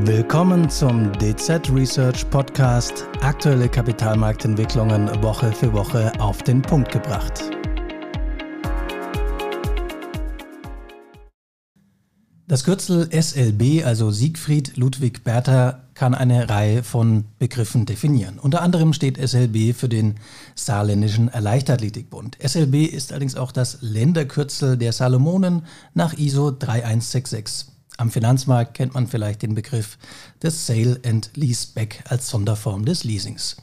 Willkommen zum DZ Research Podcast. Aktuelle Kapitalmarktentwicklungen Woche für Woche auf den Punkt gebracht. Das Kürzel SLB, also Siegfried Ludwig Bertha, kann eine Reihe von Begriffen definieren. Unter anderem steht SLB für den Saarländischen Erleichterthletikbund. SLB ist allerdings auch das Länderkürzel der Salomonen nach ISO 3166. Am Finanzmarkt kennt man vielleicht den Begriff des Sale and Leaseback als Sonderform des Leasings.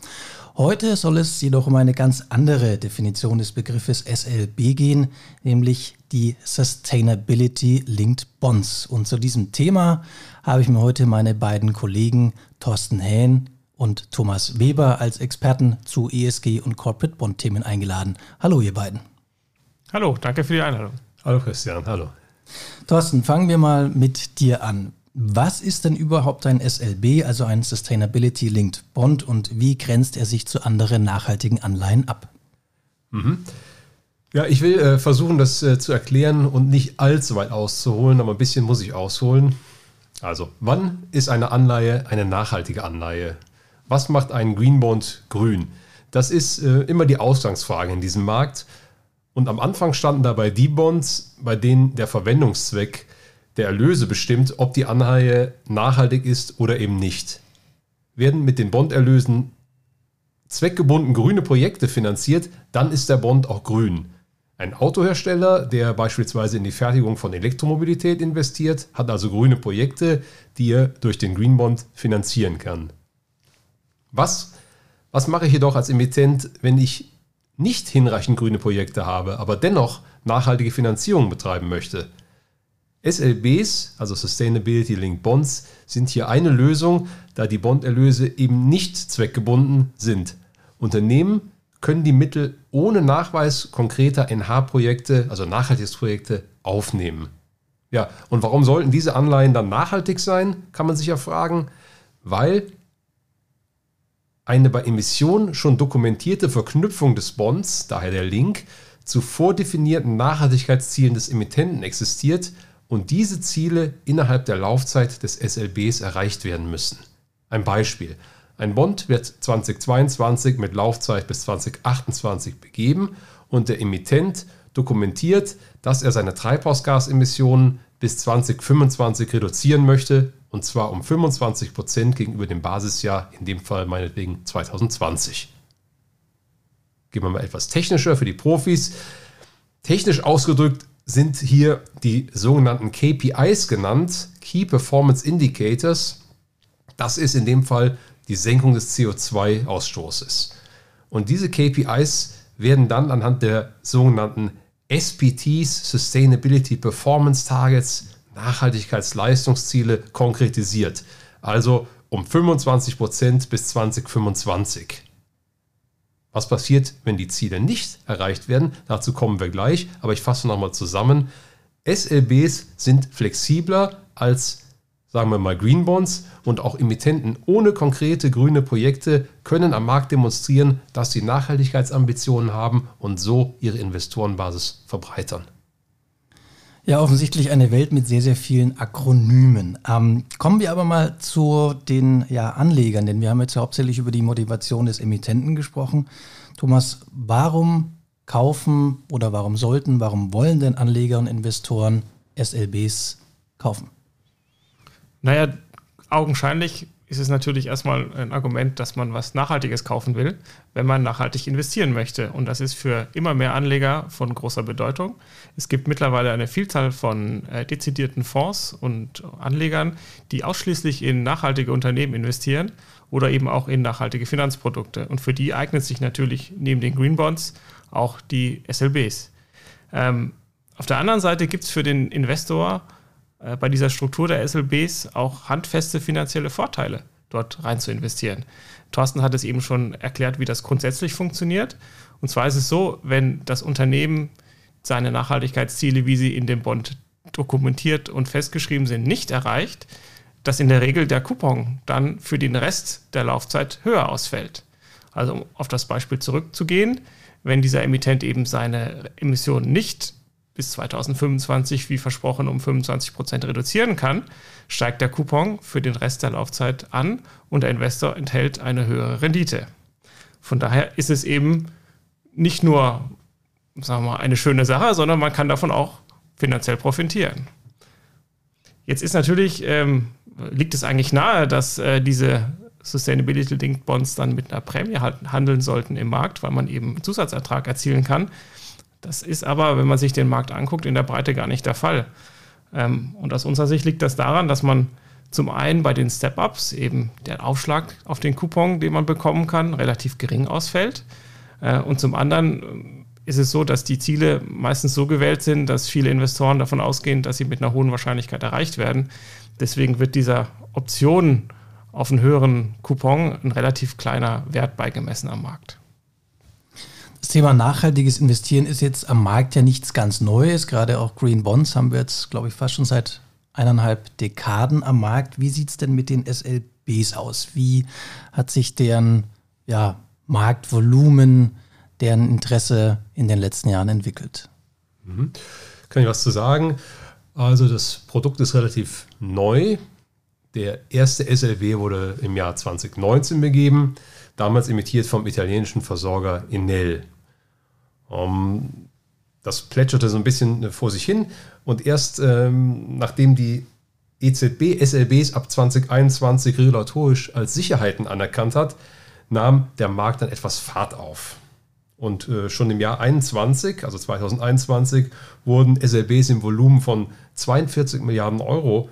Heute soll es jedoch um eine ganz andere Definition des Begriffes SLB gehen, nämlich die Sustainability Linked Bonds. Und zu diesem Thema habe ich mir heute meine beiden Kollegen Thorsten Hähn und Thomas Weber als Experten zu ESG und Corporate Bond Themen eingeladen. Hallo ihr beiden. Hallo, danke für die Einladung. Hallo Christian, hallo. Thorsten, fangen wir mal mit dir an. Was ist denn überhaupt ein SLB, also ein Sustainability Linked Bond, und wie grenzt er sich zu anderen nachhaltigen Anleihen ab? Mhm. Ja, ich will äh, versuchen, das äh, zu erklären und nicht allzu weit auszuholen, aber ein bisschen muss ich ausholen. Also, wann ist eine Anleihe eine nachhaltige Anleihe? Was macht einen Green Bond grün? Das ist äh, immer die Ausgangsfrage in diesem Markt. Und am Anfang standen dabei die Bonds, bei denen der Verwendungszweck der Erlöse bestimmt, ob die Anleihe nachhaltig ist oder eben nicht. Werden mit den Bonderlösen zweckgebunden grüne Projekte finanziert, dann ist der Bond auch grün. Ein Autohersteller, der beispielsweise in die Fertigung von Elektromobilität investiert, hat also grüne Projekte, die er durch den Green Bond finanzieren kann. Was, was mache ich jedoch als Emittent, wenn ich nicht hinreichend grüne Projekte habe, aber dennoch nachhaltige Finanzierung betreiben möchte. SLBs, also Sustainability Linked Bonds, sind hier eine Lösung, da die Bonderlöse eben nicht zweckgebunden sind. Unternehmen können die Mittel ohne Nachweis konkreter NH-Projekte, also Nachhaltigkeitsprojekte, aufnehmen. Ja, und warum sollten diese Anleihen dann nachhaltig sein, kann man sich ja fragen, weil eine bei Emissionen schon dokumentierte Verknüpfung des Bonds, daher der Link, zu vordefinierten Nachhaltigkeitszielen des Emittenten existiert und diese Ziele innerhalb der Laufzeit des SLBs erreicht werden müssen. Ein Beispiel. Ein Bond wird 2022 mit Laufzeit bis 2028 begeben und der Emittent dokumentiert, dass er seine Treibhausgasemissionen bis 2025 reduzieren möchte und zwar um 25 Prozent gegenüber dem Basisjahr, in dem Fall meinetwegen 2020. Gehen wir mal etwas technischer für die Profis. Technisch ausgedrückt sind hier die sogenannten KPIs genannt, Key Performance Indicators. Das ist in dem Fall die Senkung des CO2-Ausstoßes. Und diese KPIs werden dann anhand der sogenannten SPTs, Sustainability Performance Targets, Nachhaltigkeitsleistungsziele konkretisiert. Also um 25 Prozent bis 2025. Was passiert, wenn die Ziele nicht erreicht werden? Dazu kommen wir gleich, aber ich fasse nochmal zusammen. SLBs sind flexibler als, sagen wir mal, Green Bonds und auch Emittenten ohne konkrete grüne Projekte können am Markt demonstrieren, dass sie Nachhaltigkeitsambitionen haben und so ihre Investorenbasis verbreitern. Ja, offensichtlich eine Welt mit sehr, sehr vielen Akronymen. Ähm, kommen wir aber mal zu den ja, Anlegern, denn wir haben jetzt hauptsächlich über die Motivation des Emittenten gesprochen. Thomas, warum kaufen oder warum sollten, warum wollen denn Anleger und Investoren SLBs kaufen? Naja, augenscheinlich ist es natürlich erstmal ein Argument, dass man was Nachhaltiges kaufen will, wenn man nachhaltig investieren möchte. Und das ist für immer mehr Anleger von großer Bedeutung. Es gibt mittlerweile eine Vielzahl von äh, dezidierten Fonds und Anlegern, die ausschließlich in nachhaltige Unternehmen investieren oder eben auch in nachhaltige Finanzprodukte. Und für die eignet sich natürlich neben den Green Bonds auch die SLBs. Ähm, auf der anderen Seite gibt es für den Investor äh, bei dieser Struktur der SLBs auch handfeste finanzielle Vorteile, dort rein zu investieren. Thorsten hat es eben schon erklärt, wie das grundsätzlich funktioniert. Und zwar ist es so, wenn das Unternehmen seine Nachhaltigkeitsziele, wie sie in dem Bond dokumentiert und festgeschrieben sind, nicht erreicht, dass in der Regel der Coupon dann für den Rest der Laufzeit höher ausfällt. Also um auf das Beispiel zurückzugehen, wenn dieser Emittent eben seine Emissionen nicht bis 2025, wie versprochen, um 25 Prozent reduzieren kann, steigt der Coupon für den Rest der Laufzeit an und der Investor enthält eine höhere Rendite. Von daher ist es eben nicht nur sagen wir eine schöne Sache, sondern man kann davon auch finanziell profitieren. Jetzt ist natürlich, ähm, liegt es eigentlich nahe, dass äh, diese Sustainability-Linked Bonds dann mit einer Prämie handeln sollten im Markt, weil man eben Zusatzertrag erzielen kann. Das ist aber, wenn man sich den Markt anguckt, in der Breite gar nicht der Fall. Ähm, und aus unserer Sicht liegt das daran, dass man zum einen bei den Step-Ups eben der Aufschlag auf den Coupon, den man bekommen kann, relativ gering ausfällt. Äh, und zum anderen ähm, ist es so, dass die Ziele meistens so gewählt sind, dass viele Investoren davon ausgehen, dass sie mit einer hohen Wahrscheinlichkeit erreicht werden. Deswegen wird dieser Option auf einen höheren Coupon ein relativ kleiner Wert beigemessen am Markt. Das Thema nachhaltiges Investieren ist jetzt am Markt ja nichts ganz Neues. Gerade auch Green Bonds haben wir jetzt, glaube ich, fast schon seit eineinhalb Dekaden am Markt. Wie sieht es denn mit den SLBs aus? Wie hat sich deren ja, Marktvolumen deren Interesse in den letzten Jahren entwickelt. Mhm. Kann ich was zu sagen? Also das Produkt ist relativ neu. Der erste SLW wurde im Jahr 2019 begeben, damals imitiert vom italienischen Versorger Enel. Um, ähm, das plätscherte so ein bisschen vor sich hin und erst ähm, nachdem die EZB SLBs ab 2021 regulatorisch als Sicherheiten anerkannt hat, nahm der Markt dann etwas Fahrt auf. Und äh, schon im Jahr 21, also 2021, wurden SLBs im Volumen von 42 Milliarden Euro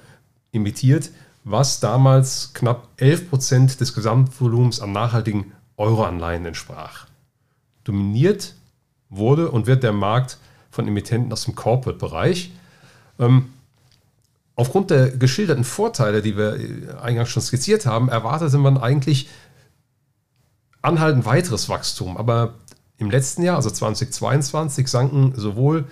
emittiert, was damals knapp 11 Prozent des Gesamtvolumens an nachhaltigen Euroanleihen entsprach. Dominiert wurde und wird der Markt von Emittenten aus dem Corporate-Bereich. Ähm, aufgrund der geschilderten Vorteile, die wir äh, eingangs schon skizziert haben, erwartete man eigentlich anhaltend weiteres Wachstum. Aber im letzten Jahr, also 2022, sanken sowohl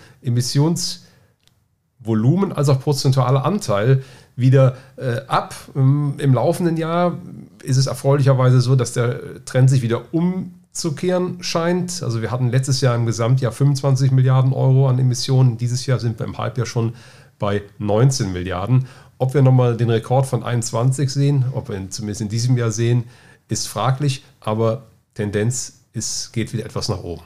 Emissionsvolumen als auch prozentualer Anteil wieder äh, ab. Im, Im, laufenden Jahr ist es erfreulicherweise so, dass der Trend sich wieder umzukehren scheint. Also wir hatten letztes Jahr im Gesamtjahr 25 Milliarden Euro an Emissionen. Dieses Jahr sind wir im Halbjahr schon bei 19 Milliarden. Ob wir nochmal den Rekord von 21 sehen, ob wir ihn zumindest in diesem Jahr sehen, ist fraglich, aber Tendenz es geht wieder etwas nach oben.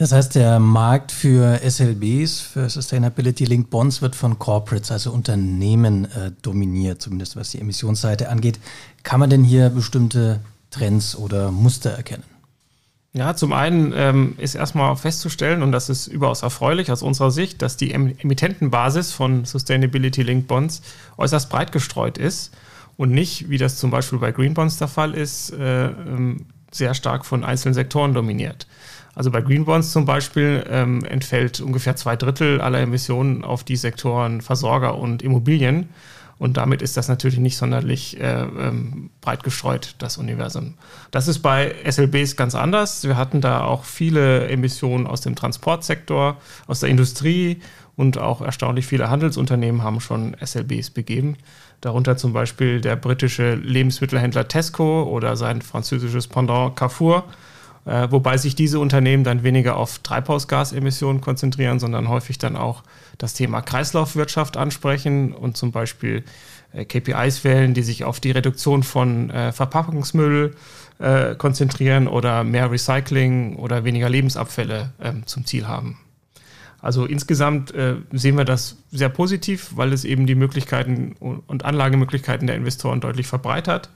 Das heißt, der Markt für SLBs, für Sustainability Linked Bonds, wird von Corporates, also Unternehmen, äh, dominiert, zumindest was die Emissionsseite angeht. Kann man denn hier bestimmte Trends oder Muster erkennen? Ja, zum einen ähm, ist erstmal festzustellen, und das ist überaus erfreulich aus unserer Sicht, dass die Emittentenbasis von Sustainability Linked Bonds äußerst breit gestreut ist und nicht, wie das zum Beispiel bei Green Bonds der Fall ist, äh, ähm, sehr stark von einzelnen Sektoren dominiert. Also bei Green Bonds zum Beispiel ähm, entfällt ungefähr zwei Drittel aller Emissionen auf die Sektoren Versorger und Immobilien. Und damit ist das natürlich nicht sonderlich äh, ähm, breit gestreut, das Universum. Das ist bei SLBs ganz anders. Wir hatten da auch viele Emissionen aus dem Transportsektor, aus der Industrie und auch erstaunlich viele Handelsunternehmen haben schon SLBs begeben darunter zum Beispiel der britische Lebensmittelhändler Tesco oder sein französisches Pendant Carrefour, äh, wobei sich diese Unternehmen dann weniger auf Treibhausgasemissionen konzentrieren, sondern häufig dann auch das Thema Kreislaufwirtschaft ansprechen und zum Beispiel äh, KPIs wählen, die sich auf die Reduktion von äh, Verpackungsmüll konzentrieren oder mehr Recycling oder weniger Lebensabfälle ähm, zum Ziel haben. Also insgesamt äh, sehen wir das sehr positiv, weil es eben die Möglichkeiten und Anlagemöglichkeiten der Investoren deutlich verbreitert.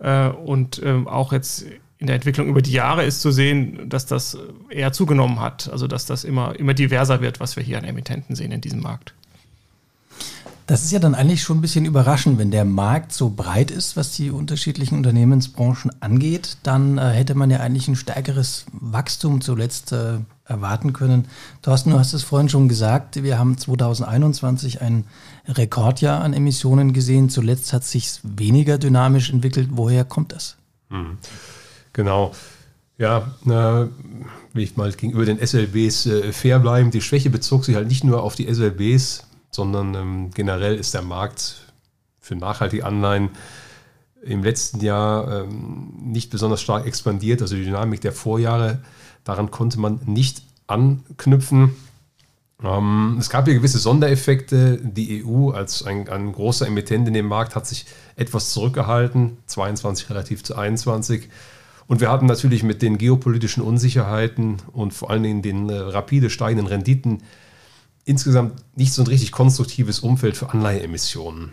Äh, und äh, auch jetzt in der Entwicklung über die Jahre ist zu sehen, dass das eher zugenommen hat. Also dass das immer, immer diverser wird, was wir hier an Emittenten sehen in diesem Markt. Das ist ja dann eigentlich schon ein bisschen überraschend, wenn der Markt so breit ist, was die unterschiedlichen Unternehmensbranchen angeht, dann äh, hätte man ja eigentlich ein stärkeres Wachstum zuletzt äh, erwarten können. Thorsten, du hast es vorhin schon gesagt, wir haben 2021 ein Rekordjahr an Emissionen gesehen. Zuletzt hat es sich weniger dynamisch entwickelt. Woher kommt das? Hm. Genau. Ja, na, will ich mal gegenüber den SLBs äh, fair bleiben. Die Schwäche bezog sich halt nicht nur auf die SLBs, sondern ähm, generell ist der Markt für nachhaltige Anleihen im letzten Jahr ähm, nicht besonders stark expandiert. Also die Dynamik der Vorjahre, daran konnte man nicht anknüpfen. Ähm, es gab hier gewisse Sondereffekte. Die EU als ein, ein, großer Emittent in dem Markt hat sich etwas zurückgehalten, 22 relativ zu 21. Und wir hatten natürlich mit den geopolitischen Unsicherheiten und vor allen Dingen den äh, rapide steigenden Renditen insgesamt nicht so ein richtig konstruktives Umfeld für Anleiheemissionen.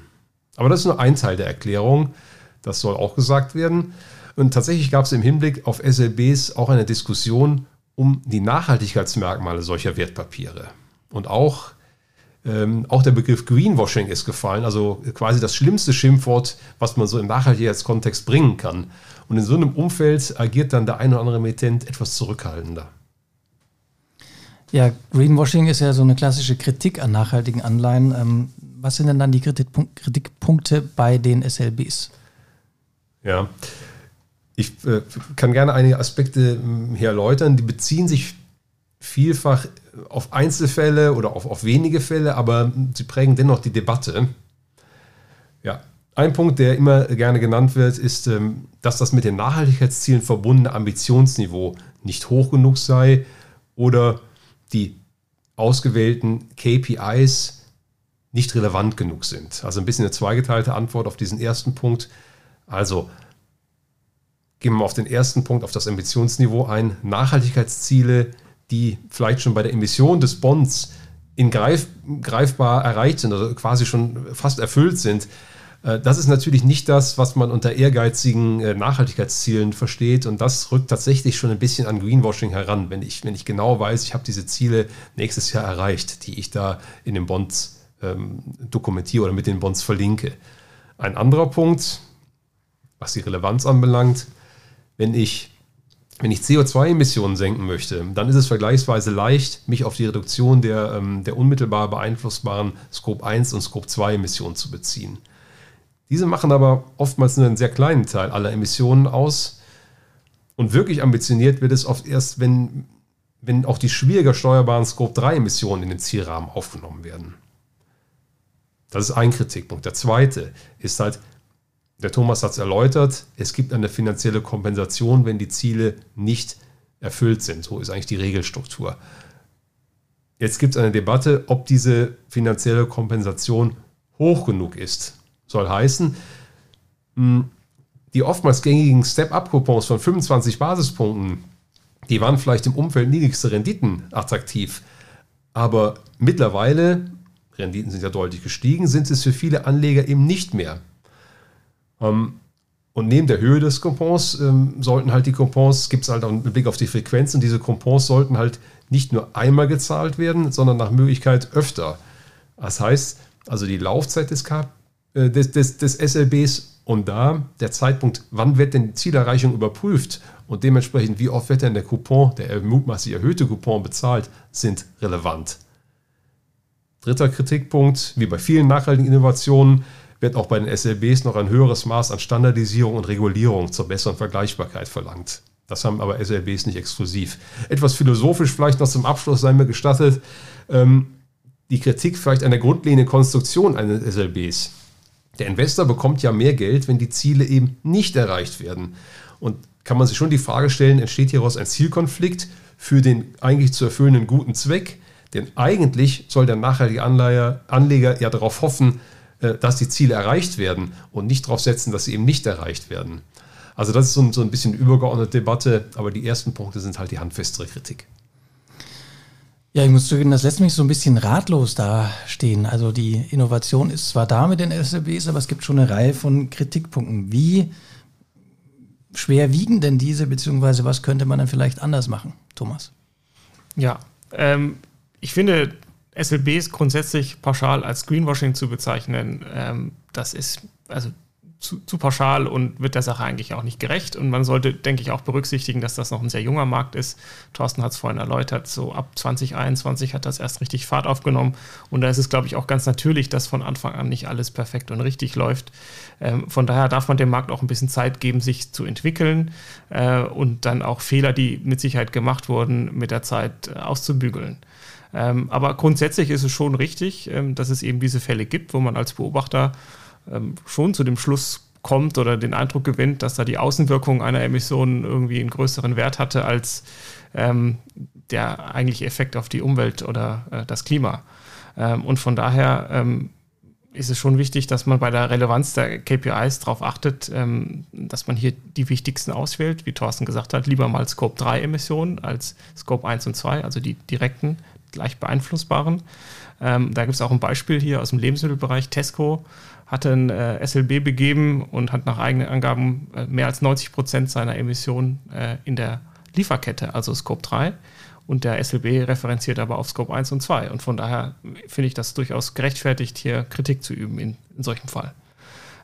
Aber das ist nur ein Teil der Erklärung. Das soll auch gesagt werden. Und tatsächlich gab es im Hinblick auf SLBs auch eine Diskussion um die Nachhaltigkeitsmerkmale solcher Wertpapiere. Und auch, ähm, auch der Begriff Greenwashing ist gefallen, also quasi das schlimmste Schimpfwort, was man so im Nachhaltigkeitskontext bringen kann. Und in so einem Umfeld agiert dann der ein oder andere Emittent etwas zurückhaltender. Ja, Greenwashing ist ja so eine klassische Kritik an nachhaltigen Anleihen. Ähm, was sind denn dann die Kritikpunkte bei den SLBs? Ja, ich äh, kann gerne einige Aspekte hm, hier erläutern. Die beziehen sich vielfach auf Einzelfälle oder auf, auf wenige Fälle, aber sie prägen dennoch die Debatte. Ja, ein Punkt, der immer gerne genannt wird, ist, ähm, dass das mit den Nachhaltigkeitszielen verbundene Ambitionsniveau nicht hoch genug sei oder die ausgewählten KPIs nicht relevant genug sind. Also ein bisschen eine zweigeteilte Antwort auf diesen ersten Punkt. Also gehen wir mal auf den ersten Punkt, auf das Ambitionsniveau ein. Nachhaltigkeitsziele, die vielleicht schon bei der Emission des Bonds in greif, greifbar erreicht sind, also quasi schon fast erfüllt sind, äh, das ist natürlich nicht das, was man unter ehrgeizigen äh, Nachhaltigkeitszielen versteht. Und das rückt tatsächlich schon ein bisschen an Greenwashing heran, wenn ich, wenn ich genau weiß, ich habe diese Ziele nächstes Jahr erreicht, die ich da in den Bonds ähm, dokumentiere oder mit den Bonds verlinke. Ein anderer Punkt, was die Relevanz anbelangt, wenn ich wenn ich CO2-Emissionen senken möchte, dann ist es vergleichsweise leicht, mich auf die Reduktion der, ähm, der unmittelbar beeinflussbaren Scope 1 und Scope 2 Emissionen zu beziehen. Diese machen aber oftmals nur einen sehr kleinen Teil aller Emissionen aus. Und wirklich ambitioniert wird es oft erst, wenn, wenn auch die schwieriger steuerbaren Scope 3 Emissionen in den Zielrahmen aufgenommen werden. Das ist ein Kritikpunkt. Der zweite ist halt, der Thomas hat es erläutert, es gibt eine finanzielle Kompensation, wenn die Ziele nicht erfüllt sind. So ist eigentlich die Regelstruktur. Jetzt gibt es eine Debatte, ob diese finanzielle Kompensation hoch genug ist. Soll heißen, hm, die oftmals gängigen Step-Up-Coupons von 25 Basispunkten, die waren vielleicht im Umfeld niedrigste Renditen attraktiv. Aber mittlerweile, Renditen sind ja deutlich gestiegen, sind es für viele Anleger eben nicht mehr. Ähm, und neben der Höhe des Coupons ähm, sollten halt die Coupons, gibt es halt auch einen Blick auf die Frequenz, und diese Coupons sollten halt nicht nur einmal gezahlt werden, sondern nach Möglichkeit öfter. Das heißt, also die Laufzeit des K äh, des, des, des SLBs und da der Zeitpunkt, wann wird denn die Zielerreichung überprüft und dementsprechend, wie oft wird denn der Coupon, der mutmaßlich erhöhte Coupon bezahlt, sind relevant. Dritter Kritikpunkt, wie bei vielen nachhaltigen Innovationen, wird auch bei den SLBs noch ein höheres Maß an Standardisierung und Regulierung zur besseren Vergleichbarkeit verlangt. Das haben aber SLBs nicht exklusiv. Etwas philosophisch vielleicht noch zum Abschluss sei mir gestattet. Ähm, die Kritik vielleicht an der grundlegenden Konstruktion eines SLBs. Der Investor bekommt ja mehr Geld, wenn die Ziele eben nicht erreicht werden. Und kann man sich schon die Frage stellen, entsteht hieraus ein Zielkonflikt für den eigentlich zu erfüllenden guten Zweck? Denn eigentlich soll der nachhaltige Anleger ja darauf hoffen, dass die Ziele erreicht werden und nicht darauf setzen, dass sie eben nicht erreicht werden. Also das ist so ein, so ein bisschen übergeordnete Debatte, aber die ersten Punkte sind halt die handfestere Kritik. Ja, ich muss zugeben, das lässt mich so ein bisschen ratlos dastehen. Also die Innovation ist zwar da mit den SLBs, aber es gibt schon eine Reihe von Kritikpunkten. Wie schwer wiegen denn diese, beziehungsweise was könnte man dann vielleicht anders machen, Thomas? Ja, ähm, ich finde, SLBs grundsätzlich pauschal als Greenwashing zu bezeichnen, ähm, das ist, also zu, zu, pauschal und wird der Sache eigentlich auch nicht gerecht. Und man sollte, denke ich, auch berücksichtigen, dass das noch ein sehr junger Markt ist. Thorsten hat es vorhin erläutert, so ab 2021 hat das erst richtig Fahrt aufgenommen. Und da ist es, glaube ich, auch ganz natürlich, dass von Anfang an nicht alles perfekt und richtig läuft. Ähm, von daher darf man dem Markt auch ein bisschen Zeit geben, sich zu entwickeln äh, und dann auch Fehler, die mit Sicherheit gemacht wurden, mit der Zeit äh, auszubügeln. Ähm, aber grundsätzlich ist es schon richtig, ähm, dass es eben diese Fälle gibt, wo man als Beobachter ähm, schon zu dem Schluss kommt oder den Eindruck gewinnt, dass da die Außenwirkung einer Emission irgendwie einen größeren Wert hatte als ähm, der eigentliche Effekt auf die Umwelt oder äh, das Klima. Ähm, und von daher ähm, ist es schon wichtig, dass man bei der Relevanz der KPIs darauf achtet, dass man hier die wichtigsten auswählt, wie Thorsten gesagt hat, lieber mal Scope 3 Emissionen als Scope 1 und 2, also die direkten, leicht beeinflussbaren. Ähm, da gibt es auch ein Beispiel hier aus dem Lebensmittelbereich. Tesco hatte ein äh, SLB begeben und hat nach eigenen Angaben äh, mehr als 90 Prozent seiner Emissionen äh, in der Lieferkette, also Scope 3. Und der SLB referenziert aber auf Scope 1 und 2. Und von daher finde ich das durchaus gerechtfertigt, hier Kritik zu üben in, in solchem Fall.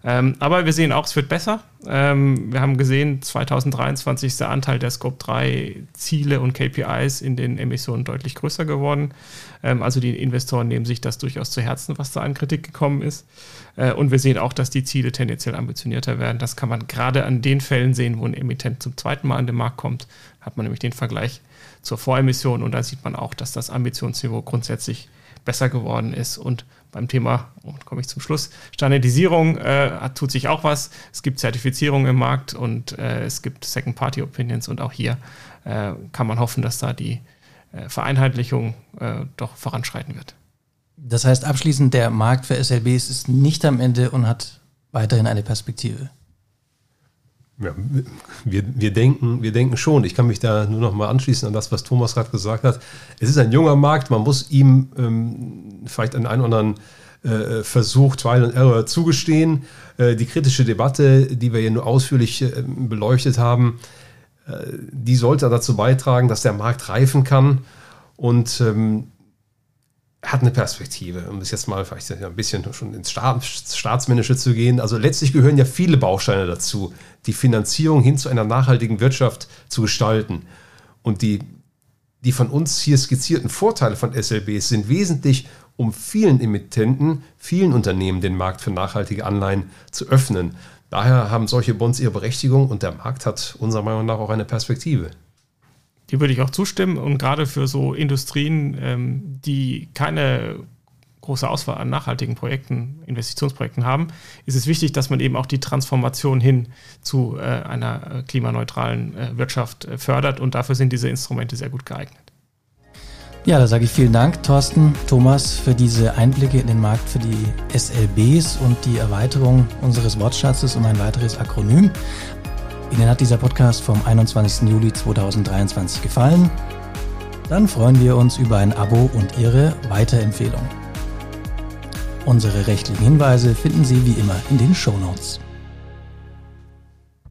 Ähm, aber wir sehen auch, es wird besser. Ähm, wir haben gesehen, 2023 ist der Anteil der Scope 3 Ziele und KPIs in den Emissionen deutlich größer geworden. Ähm, also die Investoren nehmen sich das durchaus zu Herzen, was da an Kritik gekommen ist. Äh, und wir sehen auch, dass die Ziele tendenziell ambitionierter werden. Das kann man gerade an den Fällen sehen, wo ein Emittent zum zweiten Mal an den Markt kommt. Hat man nämlich den Vergleich zur Voremission und da sieht man auch, dass das Ambitionsniveau grundsätzlich besser geworden ist. Und beim Thema, und komme ich zum Schluss, Standardisierung äh, tut sich auch was. Es gibt Zertifizierung im Markt und äh, es gibt Second-Party-Opinions und auch hier äh, kann man hoffen, dass da die äh, Vereinheitlichung äh, doch voranschreiten wird. Das heißt abschließend, der Markt für SLBs ist nicht am Ende und hat weiterhin eine Perspektive. Ja, wir, wir, denken, wir denken schon. Ich kann mich da nur noch mal anschließen an das, was Thomas gerade gesagt hat. Es ist ein junger Markt, man muss ihm ähm, vielleicht einen, einen oder anderen äh, Versuch, Trial and Error zugestehen. Äh, die kritische Debatte, die wir hier nur ausführlich äh, beleuchtet haben, äh, die sollte dazu beitragen, dass der Markt reifen kann. Und ähm, hat eine Perspektive, um das jetzt mal vielleicht ein bisschen schon ins Staatsmännische zu gehen. Also letztlich gehören ja viele Bausteine dazu, die Finanzierung hin zu einer nachhaltigen Wirtschaft zu gestalten. Und die, die von uns hier skizzierten Vorteile von SLBs sind wesentlich, um vielen Emittenten, vielen Unternehmen den Markt für nachhaltige Anleihen zu öffnen. Daher haben solche Bonds ihre Berechtigung und der Markt hat unserer Meinung nach auch eine Perspektive. Die würde ich auch zustimmen. Und gerade für so Industrien, ähm, die keine große Auswahl an nachhaltigen Projekten, Investitionsprojekten haben, ist es wichtig, dass man eben auch die Transformation hin zu äh, einer äh, klimaneutralen äh, Wirtschaft äh, fördert. Und dafür sind diese Instrumente sehr gut geeignet. Ja, da sage ich vielen Dank, Thorsten, Thomas, für diese Einblicke in den Markt für die SLBs und die Erweiterung unseres Wortschatzes um ein weiteres Akronym. Ihnen hat dieser Podcast vom 21. Juli 2023 gefallen? Dann freuen wir uns über ein Abo und Ihre Weiterempfehlung. Unsere rechtlichen Hinweise finden Sie wie immer in den Show Notes.